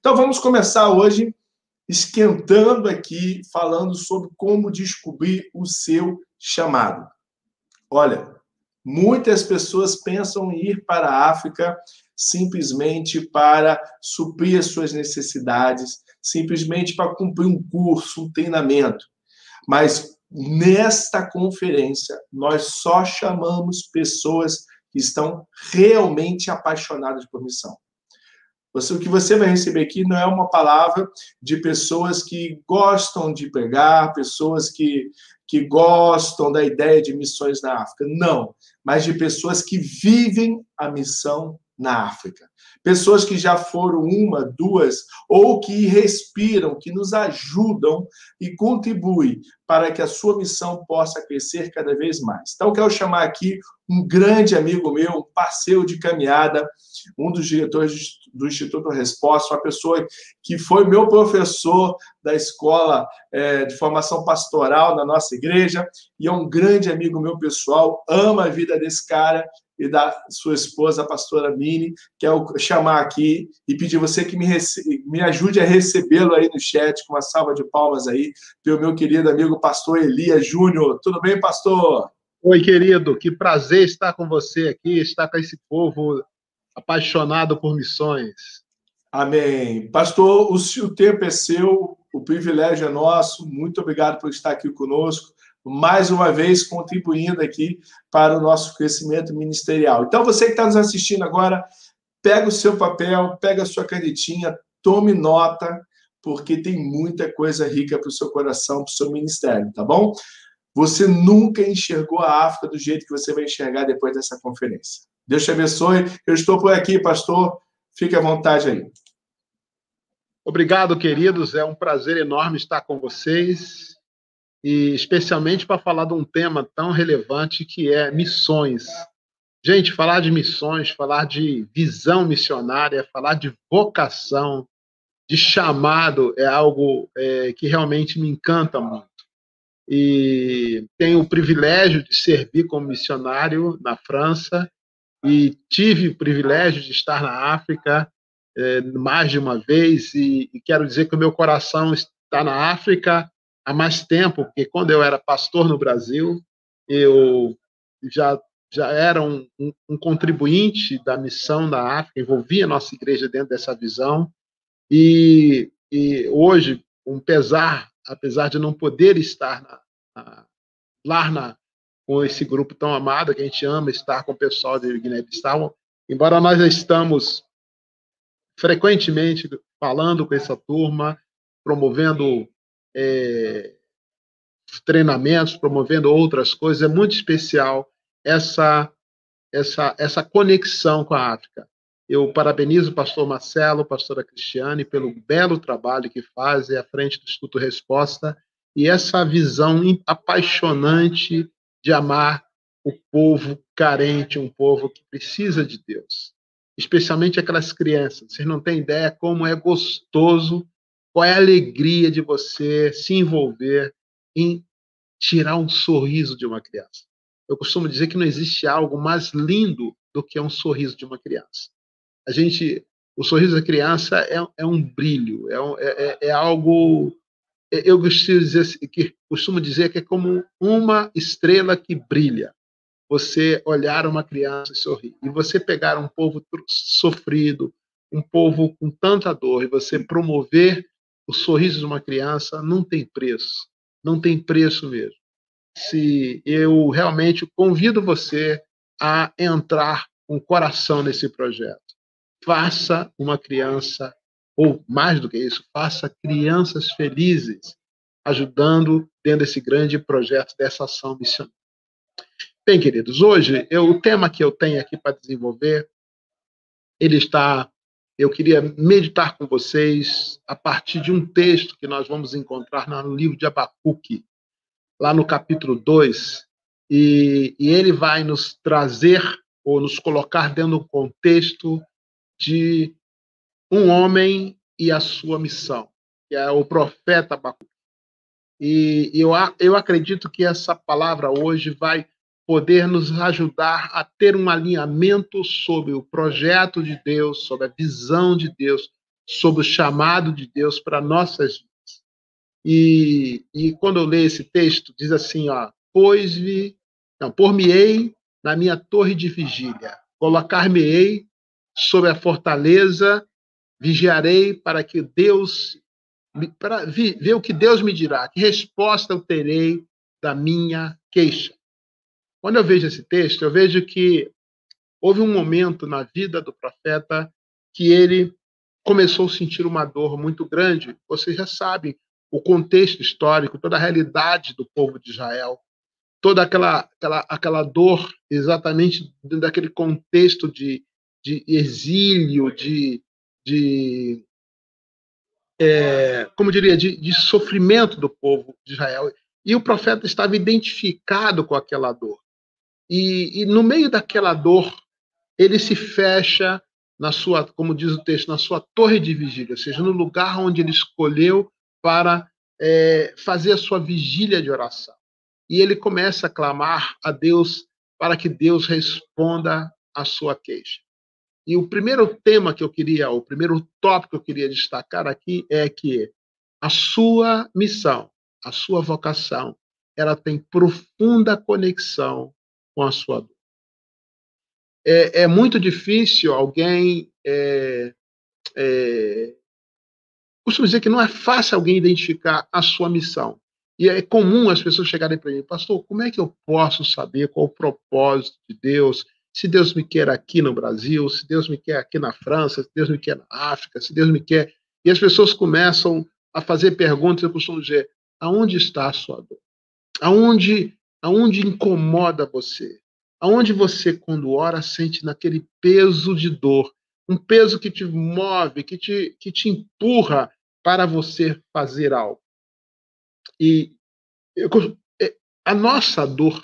Então vamos começar hoje esquentando aqui, falando sobre como descobrir o seu chamado. Olha, muitas pessoas pensam em ir para a África simplesmente para suprir as suas necessidades, simplesmente para cumprir um curso, um treinamento. Mas nesta conferência, nós só chamamos pessoas que estão realmente apaixonadas por missão. Você, o que você vai receber aqui não é uma palavra de pessoas que gostam de pregar, pessoas que, que gostam da ideia de missões na África. Não, mas de pessoas que vivem a missão na África. Pessoas que já foram uma, duas, ou que respiram, que nos ajudam e contribuem para que a sua missão possa crescer cada vez mais. Então, quero chamar aqui um grande amigo meu, um parceiro de caminhada, um dos diretores do Instituto Resposta, uma pessoa que foi meu professor da escola é, de formação pastoral na nossa igreja, e é um grande amigo meu pessoal, ama a vida desse cara e da sua esposa, a pastora Mini, que é o chamar aqui e pedir você que me, me ajude a recebê-lo aí no chat, com uma salva de palmas aí, pelo meu querido amigo pastor Elias Júnior. Tudo bem, pastor? Oi, querido, que prazer estar com você aqui, estar com esse povo apaixonado por missões. Amém. Pastor, o, o tempo é seu, o privilégio é nosso. Muito obrigado por estar aqui conosco mais uma vez contribuindo aqui para o nosso crescimento ministerial. Então, você que está nos assistindo agora, pega o seu papel, pega a sua canetinha, tome nota, porque tem muita coisa rica para o seu coração, para o seu ministério, tá bom? Você nunca enxergou a África do jeito que você vai enxergar depois dessa conferência. Deus te abençoe. Eu estou por aqui, pastor. Fique à vontade aí. Obrigado, queridos. É um prazer enorme estar com vocês e especialmente para falar de um tema tão relevante que é missões. Gente, falar de missões, falar de visão missionária, falar de vocação, de chamado é algo é, que realmente me encanta muito. E tenho o privilégio de servir como missionário na França e tive o privilégio de estar na África é, mais de uma vez e, e quero dizer que o meu coração está na África há mais tempo, porque quando eu era pastor no Brasil, eu já, já era um, um, um contribuinte da missão da África, envolvia a nossa igreja dentro dessa visão, e, e hoje, um pesar, apesar de não poder estar na, na, lá na, com esse grupo tão amado, que a gente ama estar com o pessoal de Guiné-Bissau, embora nós estamos frequentemente falando com essa turma, promovendo é, treinamentos, promovendo outras coisas. É muito especial essa, essa, essa conexão com a África. Eu parabenizo o pastor Marcelo, pastora Cristiane, pelo belo trabalho que fazem à frente do Instituto Resposta e essa visão apaixonante de amar o povo carente, um povo que precisa de Deus. Especialmente aquelas crianças. Vocês não têm ideia como é gostoso qual é a alegria de você se envolver em tirar um sorriso de uma criança? Eu costumo dizer que não existe algo mais lindo do que um sorriso de uma criança. A gente, o sorriso da criança é, é um brilho, é, é, é, é algo. É, eu costumo dizer, que, costumo dizer que é como uma estrela que brilha. Você olhar uma criança e sorrir. E você pegar um povo sofrido, um povo com tanta dor, e você promover o sorriso de uma criança não tem preço, não tem preço mesmo. Se eu realmente convido você a entrar com o coração nesse projeto, faça uma criança, ou mais do que isso, faça crianças felizes, ajudando dentro desse grande projeto, dessa ação missionária. Bem, queridos, hoje eu, o tema que eu tenho aqui para desenvolver, ele está eu queria meditar com vocês a partir de um texto que nós vamos encontrar no livro de Abacuque, lá no capítulo 2, e, e ele vai nos trazer ou nos colocar dentro do contexto de um homem e a sua missão, que é o profeta Abacuque. E eu, eu acredito que essa palavra hoje vai poder nos ajudar a ter um alinhamento sobre o projeto de Deus, sobre a visão de Deus, sobre o chamado de Deus para nossas vidas. E, e quando eu leio esse texto, diz assim, ó, pois-me, não, por-me-ei na minha torre de vigília, colocar-me-ei sobre a fortaleza, vigiarei para que Deus, para ver o que Deus me dirá, que resposta eu terei da minha queixa. Quando eu vejo esse texto, eu vejo que houve um momento na vida do profeta que ele começou a sentir uma dor muito grande. Vocês já sabem o contexto histórico, toda a realidade do povo de Israel, toda aquela, aquela, aquela dor exatamente daquele contexto de, de exílio, de, de é, como diria, de, de sofrimento do povo de Israel. E o profeta estava identificado com aquela dor. E, e no meio daquela dor, ele se fecha na sua, como diz o texto, na sua torre de vigília, ou seja, no lugar onde ele escolheu para é, fazer a sua vigília de oração. E ele começa a clamar a Deus para que Deus responda a sua queixa. E o primeiro tema que eu queria, o primeiro tópico que eu queria destacar aqui é que a sua missão, a sua vocação, ela tem profunda conexão com a sua dor é, é muito difícil alguém. É, é, costumo dizer que não é fácil alguém identificar a sua missão. E é comum as pessoas chegarem para mim, pastor, como é que eu posso saber qual o propósito de Deus? Se Deus me quer aqui no Brasil, se Deus me quer aqui na França, se Deus me quer na África, se Deus me quer. E as pessoas começam a fazer perguntas, eu costumo dizer, aonde está a sua dor? Aonde, aonde incomoda você? Aonde você, quando ora, sente naquele peso de dor, um peso que te move, que te, que te empurra para você fazer algo. E é, a nossa dor,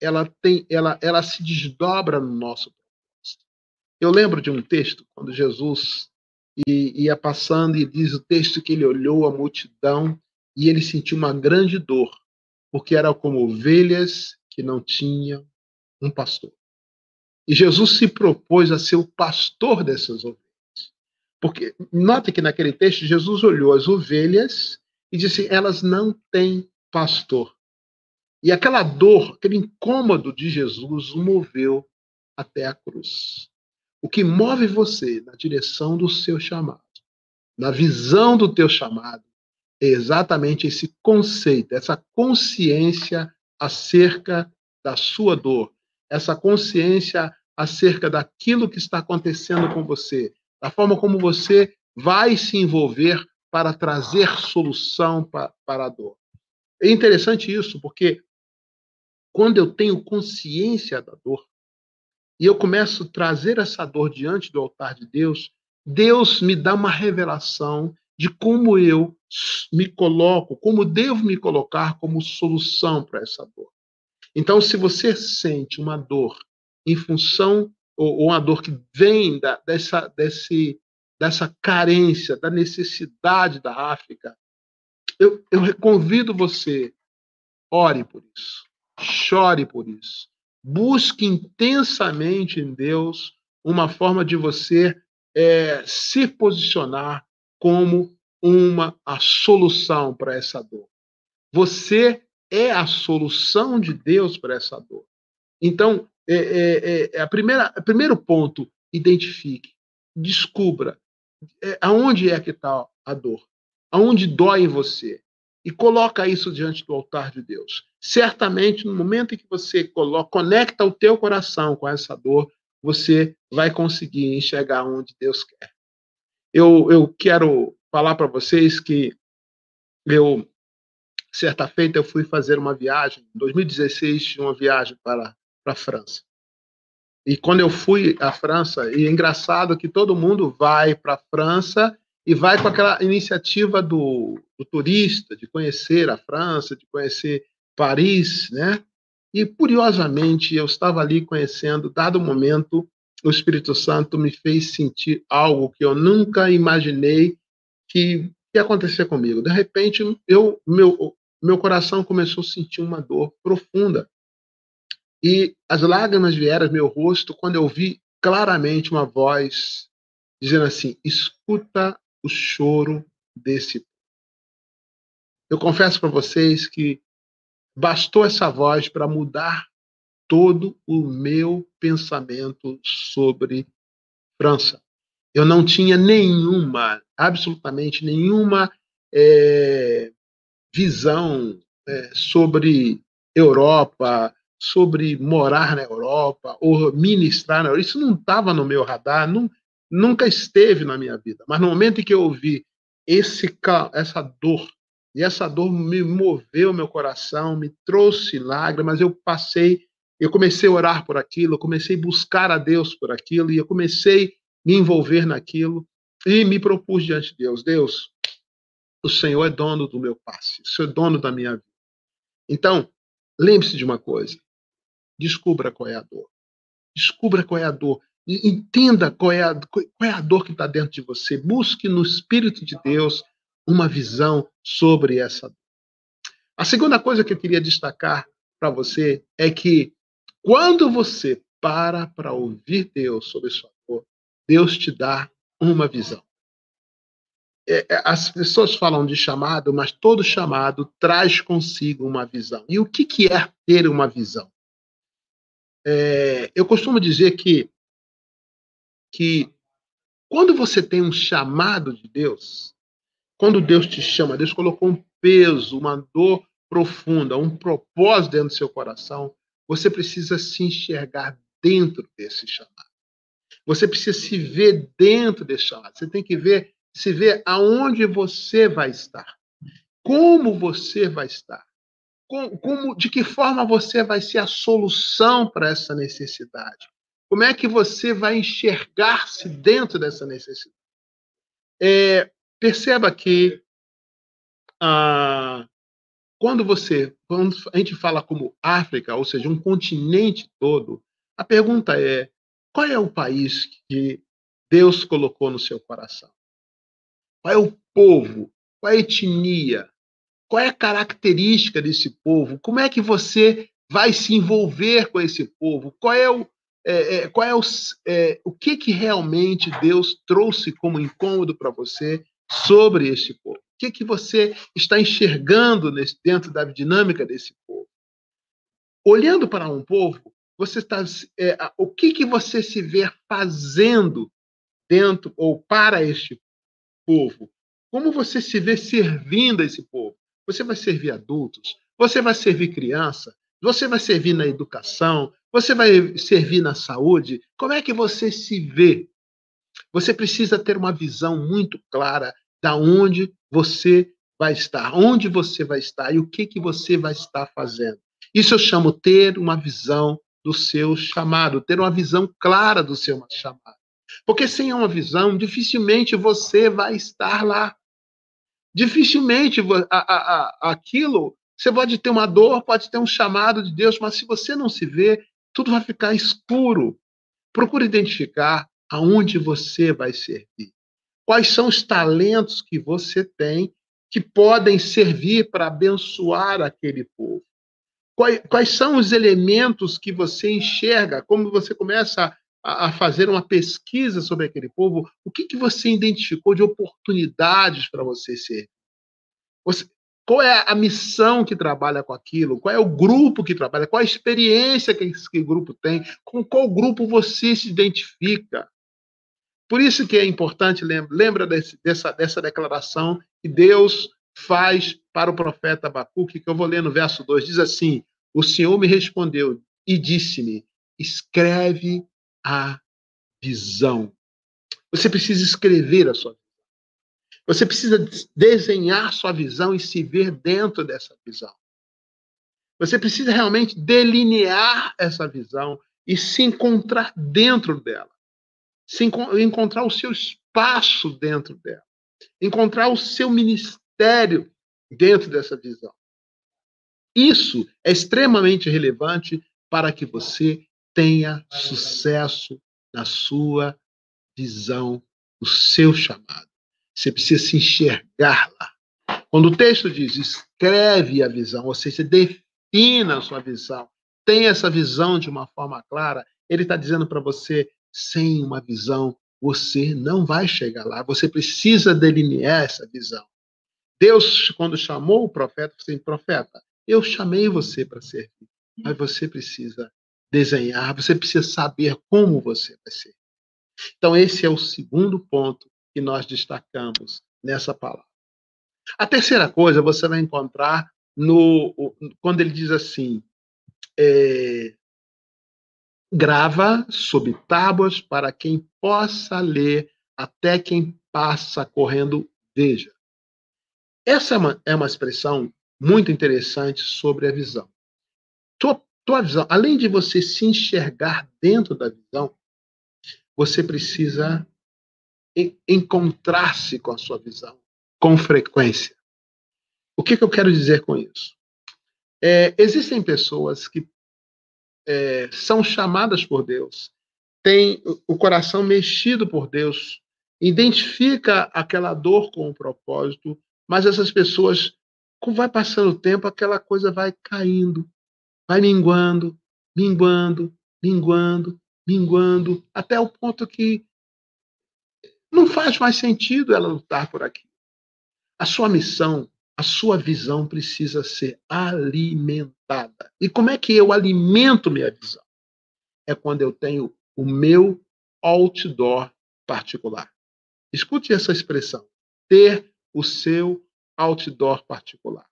ela tem, ela, ela se desdobra no nosso propósito. Eu lembro de um texto quando Jesus ia passando e diz o texto que ele olhou a multidão e ele sentiu uma grande dor, porque era como ovelhas que não tinham um pastor. E Jesus se propôs a ser o pastor dessas ovelhas. Porque, note que naquele texto, Jesus olhou as ovelhas e disse: elas não têm pastor. E aquela dor, aquele incômodo de Jesus o moveu até a cruz. O que move você na direção do seu chamado, na visão do teu chamado, exatamente esse conceito, essa consciência acerca da sua dor, essa consciência acerca daquilo que está acontecendo com você, da forma como você vai se envolver para trazer solução para, para a dor. É interessante isso, porque quando eu tenho consciência da dor e eu começo a trazer essa dor diante do altar de Deus, Deus me dá uma revelação de como eu me coloco, como devo me colocar como solução para essa dor. Então, se você sente uma dor em função, ou, uma dor que vem da, dessa, desse, dessa carência, da necessidade da África, eu, eu convido você, ore por isso, chore por isso, busque intensamente em Deus uma forma de você é, se posicionar como uma a solução para essa dor. Você é a solução de Deus para essa dor. Então, é, é, é a primeira, primeiro ponto, identifique, descubra é, aonde é que está a dor, aonde dói em você, e coloca isso diante do altar de Deus. Certamente, no momento em que você coloca, conecta o teu coração com essa dor, você vai conseguir enxergar onde Deus quer. Eu, eu quero falar para vocês que eu certa feita eu fui fazer uma viagem, em 2016, uma viagem para, a França. E quando eu fui à França, e é engraçado que todo mundo vai para a França e vai com aquela iniciativa do, do, turista, de conhecer a França, de conhecer Paris, né? E curiosamente, eu estava ali conhecendo, dado momento, o Espírito Santo me fez sentir algo que eu nunca imaginei que ia acontecer comigo. De repente, eu, meu, meu coração começou a sentir uma dor profunda. E as lágrimas vieram ao meu rosto quando eu vi claramente uma voz dizendo assim: escuta o choro desse. Eu confesso para vocês que bastou essa voz para mudar todo o meu pensamento sobre França. Eu não tinha nenhuma, absolutamente nenhuma é, visão é, sobre Europa, sobre morar na Europa ou ministrar na Europa. Isso não estava no meu radar, não, nunca esteve na minha vida. Mas no momento em que eu ouvi esse, essa dor, e essa dor me moveu meu coração, me trouxe lágrimas, eu passei, eu comecei a orar por aquilo, eu comecei a buscar a Deus por aquilo, e eu comecei a me envolver naquilo, e me propus diante de Deus: Deus, o Senhor é dono do meu passe, o Senhor é dono da minha vida. Então, lembre-se de uma coisa: descubra qual é a dor. Descubra qual é a dor. Entenda qual é a, qual é a dor que está dentro de você. Busque no Espírito de Deus uma visão sobre essa dor. A segunda coisa que eu queria destacar para você é que quando você para para ouvir Deus sobre sua dor, Deus te dá uma visão. É, é, as pessoas falam de chamado, mas todo chamado traz consigo uma visão. E o que, que é ter uma visão? É, eu costumo dizer que, que quando você tem um chamado de Deus, quando Deus te chama, Deus colocou um peso, uma dor profunda, um propósito dentro do seu coração, você precisa se enxergar dentro desse chamado. Você precisa se ver dentro desse chamado. Você tem que ver, se ver aonde você vai estar. Como você vai estar como, como, de que forma você vai ser a solução para essa necessidade? Como é que você vai enxergar-se dentro dessa necessidade? É, perceba que ah, quando você, quando a gente fala como África, ou seja, um continente todo, a pergunta é: qual é o país que Deus colocou no seu coração? Qual é o povo? Qual é a etnia? Qual é a característica desse povo? Como é que você vai se envolver com esse povo? Qual é o, é, é, qual é o, é, o que, que realmente Deus trouxe como incômodo para você sobre este povo? Que, que você está enxergando nesse, dentro da dinâmica desse povo? Olhando para um povo, você está, é, o que, que você se vê fazendo dentro ou para este povo? Como você se vê servindo a esse povo? Você vai servir adultos, você vai servir criança, você vai servir na educação, você vai servir na saúde. Como é que você se vê? Você precisa ter uma visão muito clara da onde você vai estar, onde você vai estar e o que que você vai estar fazendo. Isso eu chamo ter uma visão do seu chamado, ter uma visão clara do seu chamado. Porque sem uma visão, dificilmente você vai estar lá. Dificilmente a, a, a, aquilo, você pode ter uma dor, pode ter um chamado de Deus, mas se você não se vê, tudo vai ficar escuro. Procure identificar aonde você vai servir. Quais são os talentos que você tem que podem servir para abençoar aquele povo? Quais, são os elementos que você enxerga? Como você começa a, fazer uma pesquisa sobre aquele povo, o que, que você identificou de oportunidades para você ser? Você, qual é a missão que trabalha com aquilo? Qual é o grupo que trabalha? Qual a experiência que esse grupo tem? Com qual grupo você se identifica? Por isso que é importante, lembra, lembra desse, dessa, dessa declaração que Deus faz para o profeta Abacuque, que eu vou ler no verso 2, diz assim, o Senhor me respondeu e disse-me, escreve a visão. Você precisa escrever a sua visão. Você precisa desenhar sua visão e se ver dentro dessa visão. Você precisa realmente delinear essa visão e se encontrar dentro dela. Se encontrar o seu espaço dentro dela. Encontrar o seu ministério dentro dessa visão. Isso é extremamente relevante para que você tenha sucesso na sua visão, no seu chamado. Você precisa se enxergar lá. Quando o texto diz escreve a visão, ou seja, defina a sua visão, tenha essa visão de uma forma clara, ele está dizendo para você, sem uma visão, você não vai chegar lá. Você precisa delinear essa visão. Deus, quando chamou o profeta, assim, profeta, eu chamei você para servir, mas você precisa desenhar, você precisa saber como você vai ser. Então, esse é o segundo ponto que nós destacamos nessa palavra. A terceira coisa você vai encontrar no quando ele diz assim: é, grava sob tábuas para quem possa ler, até quem passa correndo veja. Essa é uma, é uma expressão muito interessante sobre a visão. Tua, tua visão, além de você se enxergar dentro da visão, você precisa encontrar-se com a sua visão com frequência. O que, que eu quero dizer com isso? É, existem pessoas que é, são chamadas por Deus, têm o coração mexido por Deus, identifica aquela dor com o propósito, mas essas pessoas, como vai passando o tempo, aquela coisa vai caindo, vai minguando, minguando, minguando, minguando, até o ponto que não faz mais sentido ela lutar por aqui. A sua missão, a sua visão precisa ser alimentada. E como é que eu alimento minha visão? É quando eu tenho o meu outdoor particular. Escute essa expressão: ter o seu outdoor particular.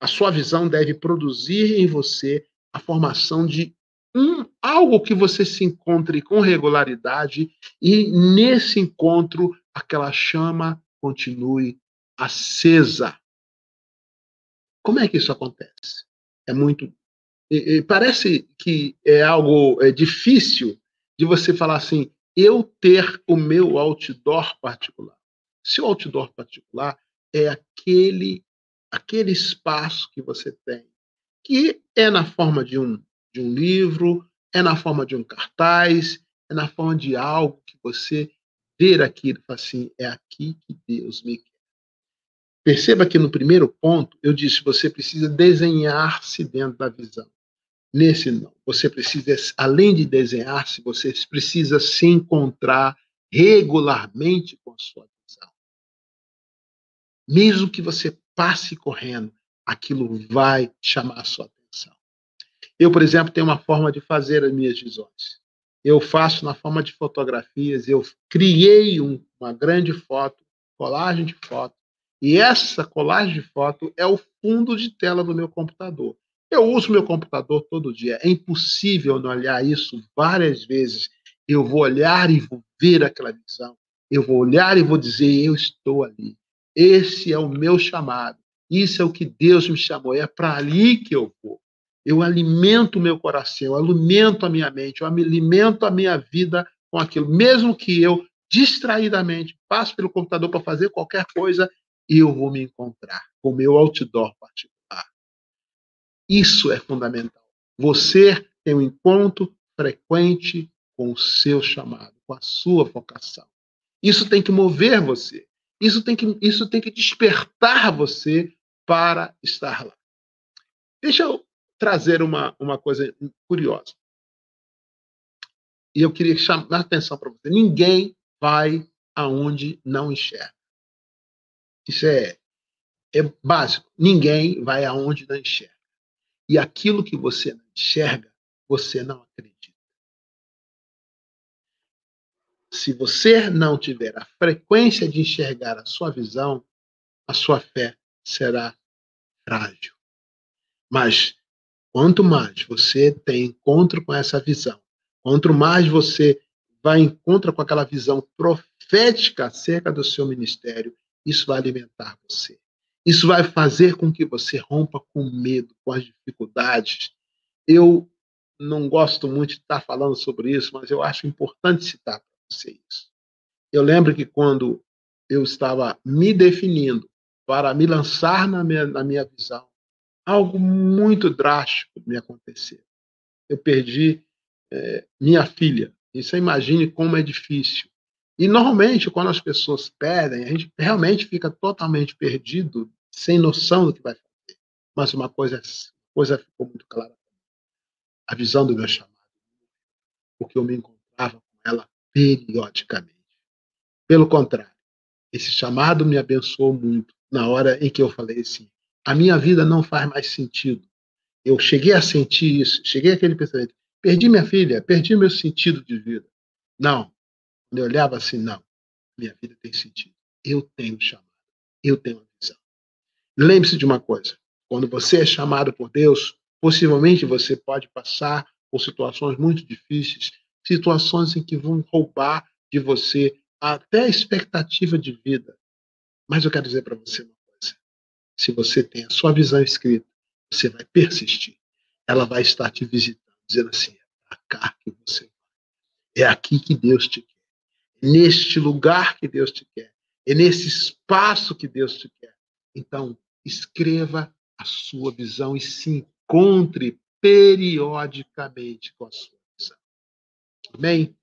A sua visão deve produzir em você a formação de um algo que você se encontre com regularidade e nesse encontro aquela chama continue acesa. Como é que isso acontece? É muito parece que é algo é, difícil de você falar assim, eu ter o meu outdoor particular. Seu outdoor particular é aquele aquele espaço que você tem, que é na forma de um de um livro, é na forma de um cartaz, é na forma de algo que você ver aquilo assim, é aqui que Deus me quer. Perceba que no primeiro ponto eu disse, você precisa desenhar-se dentro da visão. Nesse não, você precisa, além de desenhar-se, você precisa se encontrar regularmente com a sua mesmo que você passe correndo, aquilo vai chamar a sua atenção. Eu, por exemplo, tenho uma forma de fazer as minhas visões. Eu faço na forma de fotografias, eu criei um, uma grande foto, colagem de foto, e essa colagem de foto é o fundo de tela do meu computador. Eu uso meu computador todo dia. É impossível não olhar isso várias vezes. Eu vou olhar e vou ver aquela visão. Eu vou olhar e vou dizer: eu estou ali. Esse é o meu chamado. Isso é o que Deus me chamou. É para ali que eu vou. Eu alimento o meu coração, eu alimento a minha mente, eu alimento a minha vida com aquilo. Mesmo que eu, distraidamente, passe pelo computador para fazer qualquer coisa, eu vou me encontrar com meu outdoor particular. Isso é fundamental. Você tem um encontro frequente com o seu chamado, com a sua vocação. Isso tem que mover você. Isso tem que, isso tem que despertar você para estar lá. Deixa eu trazer uma, uma coisa curiosa. E eu queria chamar a atenção para você. Ninguém vai aonde não enxerga. Isso é, é básico. Ninguém vai aonde não enxerga. E aquilo que você não enxerga, você não acredita. Se você não tiver a frequência de enxergar a sua visão, a sua fé será frágil. Mas quanto mais você tem encontro com essa visão, quanto mais você vai encontro com aquela visão profética acerca do seu ministério, isso vai alimentar você. Isso vai fazer com que você rompa com medo, com as dificuldades. Eu não gosto muito de estar falando sobre isso, mas eu acho importante citar vocês. Eu lembro que quando eu estava me definindo para me lançar na minha, na minha visão, algo muito drástico me aconteceu. Eu perdi é, minha filha. E você imagine como é difícil. E normalmente, quando as pessoas perdem, a gente realmente fica totalmente perdido, sem noção do que vai fazer. Mas uma coisa, coisa ficou muito clara. A visão do meu chamado. Porque eu me encontrava com ela periodicamente. Pelo contrário, esse chamado me abençoou muito na hora em que eu falei assim: a minha vida não faz mais sentido. Eu cheguei a sentir isso, cheguei àquele pensamento: perdi minha filha, perdi meu sentido de vida. Não. Eu olhava assim: não, minha vida tem sentido. Eu tenho chamado, eu tenho uma visão. Lembre-se de uma coisa: quando você é chamado por Deus, possivelmente você pode passar por situações muito difíceis, situações em que vão roubar de você até a expectativa de vida. Mas eu quero dizer para você uma coisa: se você tem a sua visão escrita, você vai persistir. Ela vai estar te visitando, dizendo assim: é para cá que você vai. É aqui que Deus te quer. Neste lugar que Deus te quer. É nesse espaço que Deus te quer. Então, escreva a sua visão e se encontre periodicamente com a sua visão. Amém?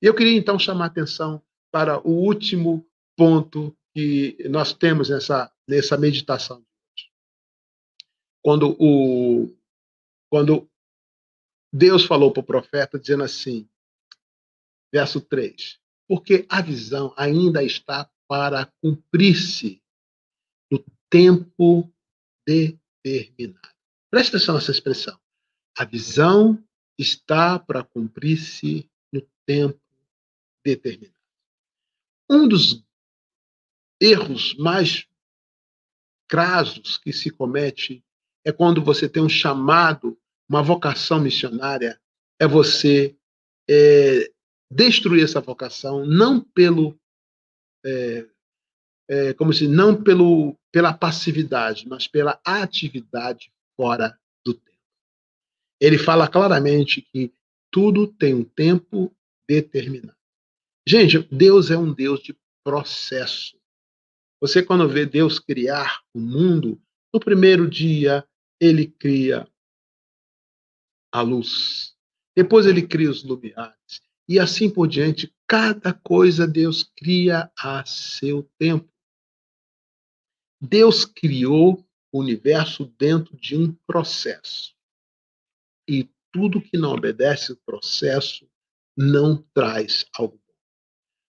Eu queria então chamar a atenção para o último ponto que nós temos nessa, nessa meditação. Quando, o, quando Deus falou para o profeta, dizendo assim, verso 3: Porque a visão ainda está para cumprir-se no tempo determinado. Presta atenção nessa expressão. A visão está para cumprir-se no tempo determinado. Um dos erros mais crasos que se comete é quando você tem um chamado, uma vocação missionária, é você é, destruir essa vocação, não pelo é, é, como se não pelo, pela passividade, mas pela atividade fora do tempo. Ele fala claramente que tudo tem um tempo determinado. Gente, Deus é um Deus de processo. Você, quando vê Deus criar o mundo, no primeiro dia, ele cria a luz. Depois, ele cria os lumiares. E assim por diante, cada coisa Deus cria a seu tempo. Deus criou o universo dentro de um processo. E tudo que não obedece o processo não traz algo bom.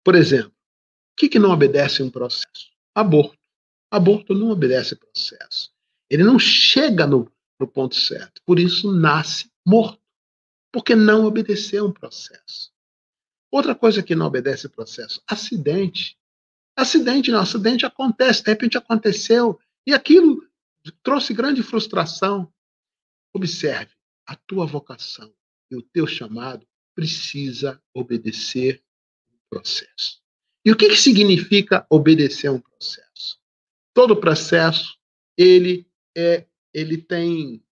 Por exemplo, o que, que não obedece um processo? Aborto. Aborto não obedece processo. Ele não chega no, no ponto certo. Por isso nasce morto. Porque não obedeceu um processo. Outra coisa que não obedece processo: acidente. Acidente não, acidente acontece, de repente aconteceu, e aquilo trouxe grande frustração. Observe, a tua vocação e o teu chamado precisa obedecer um processo. E o que, que significa obedecer um processo? Todo processo ele é ele tem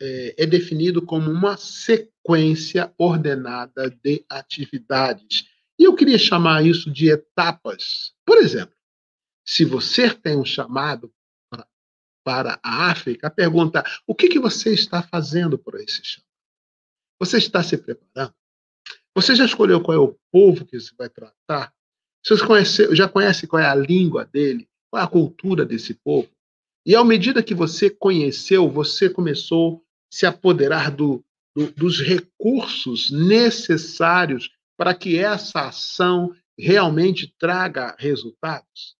é, é definido como uma sequência ordenada de atividades. E eu queria chamar isso de etapas. Por exemplo, se você tem um chamado para, para a África, pergunta: o que, que você está fazendo por esse chamado? Você está se preparando? Você já escolheu qual é o povo que você vai tratar? Você já conhece qual é a língua dele? Qual é a cultura desse povo? E à medida que você conheceu, você começou a se apoderar do, do, dos recursos necessários para que essa ação realmente traga resultados?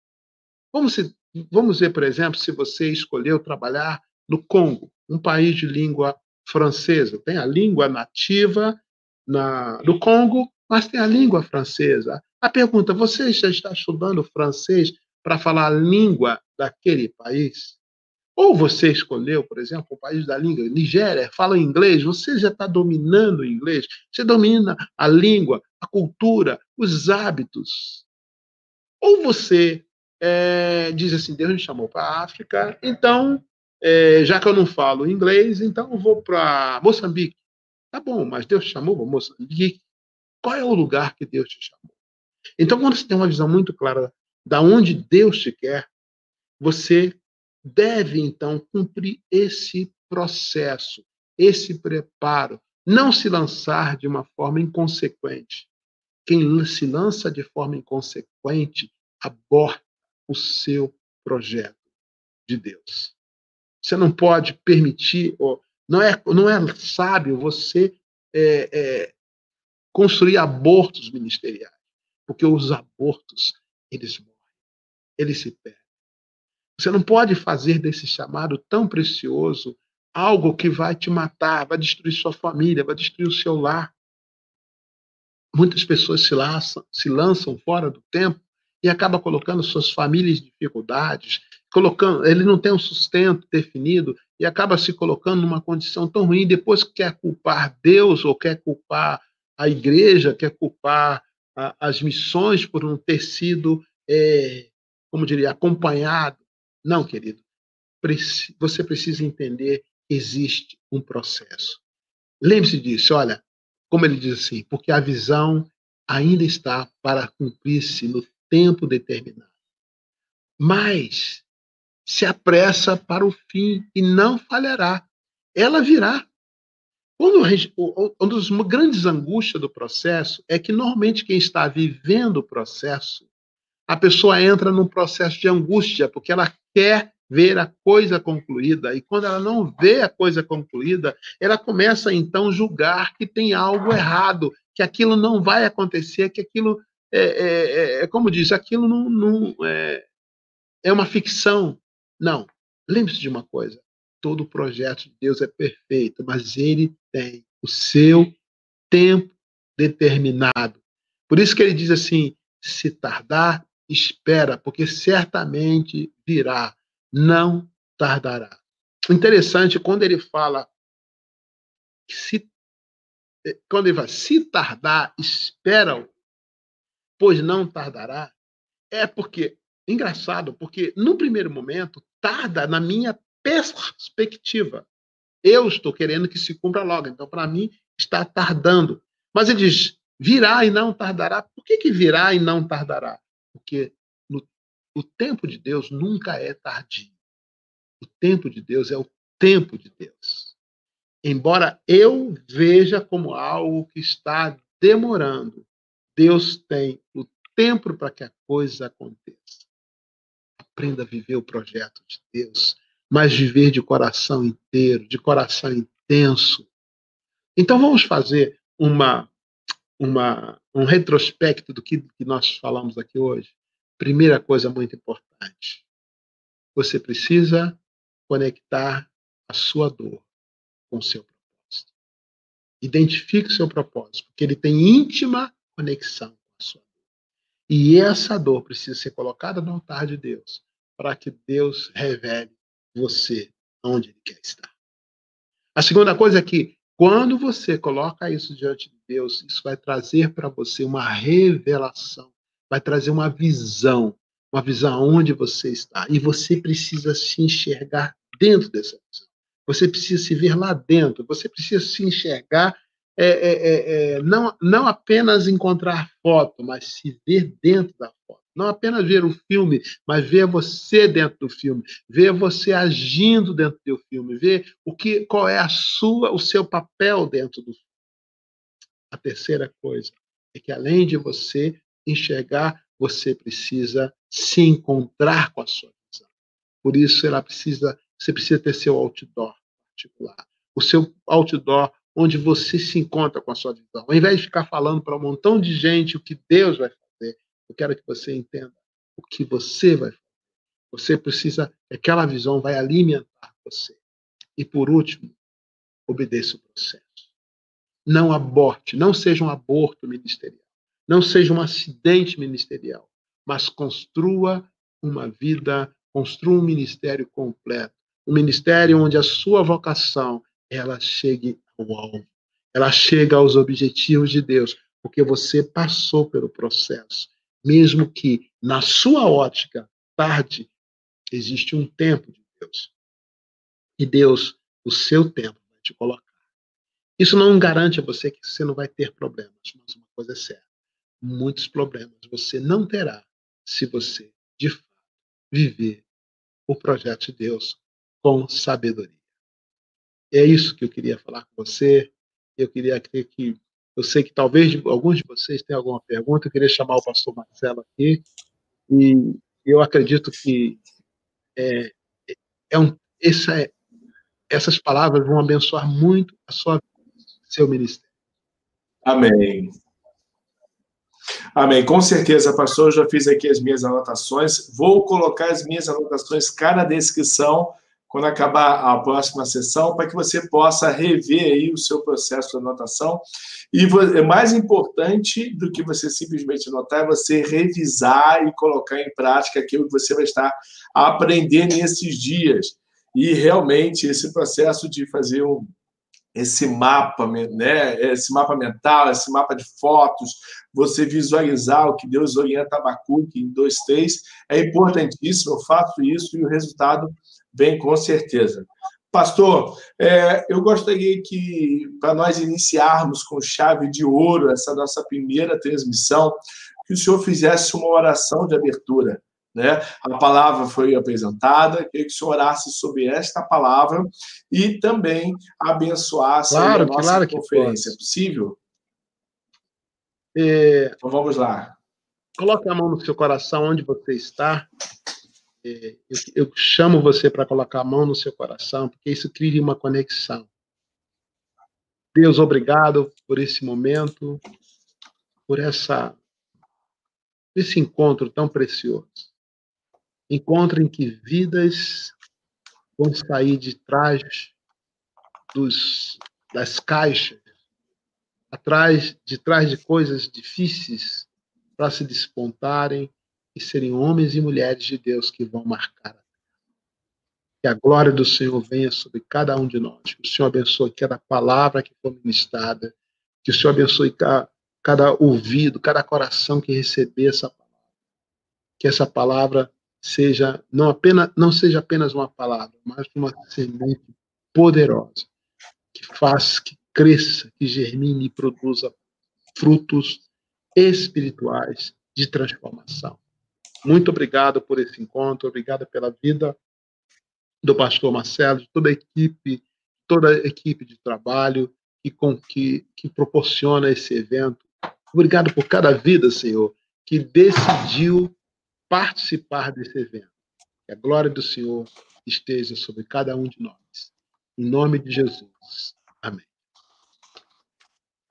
Vamos, se, vamos ver, por exemplo, se você escolheu trabalhar no Congo, um país de língua francesa. Tem a língua nativa na, do Congo, mas tem a língua francesa. A pergunta: você já está estudando francês para falar a língua daquele país? Ou você escolheu, por exemplo, o país da língua, Nigéria, fala inglês, você já está dominando o inglês, você domina a língua, a cultura, os hábitos. Ou você é, diz assim: Deus me chamou para a África, então, é, já que eu não falo inglês, então eu vou para Moçambique. Tá bom, mas Deus te chamou para Moçambique. Qual é o lugar que Deus te chamou? Então, quando você tem uma visão muito clara da onde Deus te quer, você deve então cumprir esse processo, esse preparo, não se lançar de uma forma inconsequente. Quem se lança de forma inconsequente aborta o seu projeto de Deus. Você não pode permitir, não é, não é sábio você é, é, construir abortos ministeriais, porque os abortos eles morrem, eles se perdem. Você não pode fazer desse chamado tão precioso algo que vai te matar, vai destruir sua família, vai destruir o seu lar. Muitas pessoas se lançam, se lançam fora do tempo e acabam colocando suas famílias em dificuldades, colocando, ele não tem um sustento definido e acaba se colocando numa condição tão ruim, depois quer culpar Deus ou quer culpar a igreja, quer culpar a, as missões por não ter sido, é, como diria, acompanhado. Não, querido. Você precisa entender que existe um processo. Lembre-se disso, olha, como ele diz assim, porque a visão ainda está para cumprir-se no tempo determinado. Mas se apressa para o fim e não falhará. Ela virá. Uma das grandes angústias do processo é que, normalmente, quem está vivendo o processo, a pessoa entra num processo de angústia, porque ela quer ver a coisa concluída. E quando ela não vê a coisa concluída, ela começa então a julgar que tem algo errado, que aquilo não vai acontecer, que aquilo é, é, é, é como diz, aquilo não, não é, é uma ficção. Não. Lembre-se de uma coisa: todo projeto de Deus é perfeito, mas ele tem o seu tempo determinado. Por isso que ele diz assim: se tardar, espera, porque certamente virá, não tardará. Interessante, quando ele fala se eh, quando ele fala se tardar, espera, pois não tardará, é porque engraçado, porque no primeiro momento tarda na minha perspectiva. Eu estou querendo que se cumpra logo. Então, para mim, está tardando. Mas ele diz: virá e não tardará. Por que, que virá e não tardará? Porque no, o tempo de Deus nunca é tardio. O tempo de Deus é o tempo de Deus. Embora eu veja como algo que está demorando, Deus tem o tempo para que a coisa aconteça. Aprenda a viver o projeto de Deus mas viver de coração inteiro, de coração intenso. Então vamos fazer uma, uma, um retrospecto do que, que nós falamos aqui hoje. Primeira coisa muito importante: você precisa conectar a sua dor com o seu propósito. Identifique o seu propósito, porque ele tem íntima conexão com a sua dor. E essa dor precisa ser colocada no altar de Deus, para que Deus revele você onde ele quer estar. A segunda coisa é que quando você coloca isso diante de Deus, isso vai trazer para você uma revelação, vai trazer uma visão, uma visão onde você está. E você precisa se enxergar dentro dessa visão. Você precisa se ver lá dentro, você precisa se enxergar, é, é, é, é não, não apenas encontrar foto, mas se ver dentro da foto. Não apenas ver o filme, mas ver você dentro do filme, ver você agindo dentro do filme, ver o que, qual é a sua, o seu papel dentro do filme. A terceira coisa é que além de você enxergar, você precisa se encontrar com a sua visão. Por isso, ela precisa, você precisa ter seu outdoor particular, o seu outdoor onde você se encontra com a sua visão. Ao invés de ficar falando para um montão de gente o que Deus vai fazer, eu quero que você entenda o que você vai fazer. Você precisa, aquela visão vai alimentar você. E por último, obedeça o processo. Não aborte, não seja um aborto ministerial. Não seja um acidente ministerial, mas construa uma vida, construa um ministério completo. Um ministério onde a sua vocação ela chegue ao alvo. Ela chega aos objetivos de Deus, porque você passou pelo processo mesmo que na sua ótica tarde, existe um tempo de Deus. E Deus, o seu tempo, vai te colocar. Isso não garante a você que você não vai ter problemas, mas uma coisa é certa: muitos problemas você não terá se você, de fato, viver o projeto de Deus com sabedoria. É isso que eu queria falar com você. Eu queria que eu sei que talvez alguns de vocês tenham alguma pergunta. Eu queria chamar o pastor Marcelo aqui. E eu acredito que é, é um, essa, é, essas palavras vão abençoar muito a sua seu ministério. Amém. Amém. Com certeza, pastor. Eu já fiz aqui as minhas anotações. Vou colocar as minhas anotações cá na descrição quando acabar a próxima sessão, para que você possa rever aí o seu processo de anotação. E é mais importante do que você simplesmente anotar, é você revisar e colocar em prática aquilo que você vai estar aprendendo nesses dias. E realmente esse processo de fazer um, esse mapa, né, esse mapa mental, esse mapa de fotos, você visualizar o que Deus orienta Abacuque em 2.3, é importantíssimo, eu faço isso e o resultado vem com certeza. Pastor, é, eu gostaria que, para nós iniciarmos com chave de ouro essa nossa primeira transmissão, que o senhor fizesse uma oração de abertura. Né? A palavra foi apresentada, queria que o senhor orasse sobre esta palavra e também abençoasse claro, a nossa claro conferência. É possível? É... Então vamos lá. Coloque a mão no seu coração onde você está. É, eu, eu chamo você para colocar a mão no seu coração, porque isso cria uma conexão. Deus, obrigado por esse momento, por essa esse encontro tão precioso encontro em que vidas vão sair de trás dos, das caixas, atrás, de trás de coisas difíceis, para se despontarem e serem homens e mulheres de Deus que vão marcar. Que a glória do Senhor venha sobre cada um de nós. Que o Senhor abençoe cada palavra que for ministrada. Que o Senhor abençoe cada, cada ouvido, cada coração que receber essa palavra. Que essa palavra seja não apenas não seja apenas uma palavra, mas uma semente poderosa que faz que cresça, que germine e produza frutos espirituais de transformação. Muito obrigado por esse encontro, obrigado pela vida do pastor Marcelo, de toda a equipe, toda a equipe de trabalho que, com, que, que proporciona esse evento. Obrigado por cada vida, Senhor, que decidiu participar desse evento. Que a glória do Senhor esteja sobre cada um de nós. Em nome de Jesus. Amém.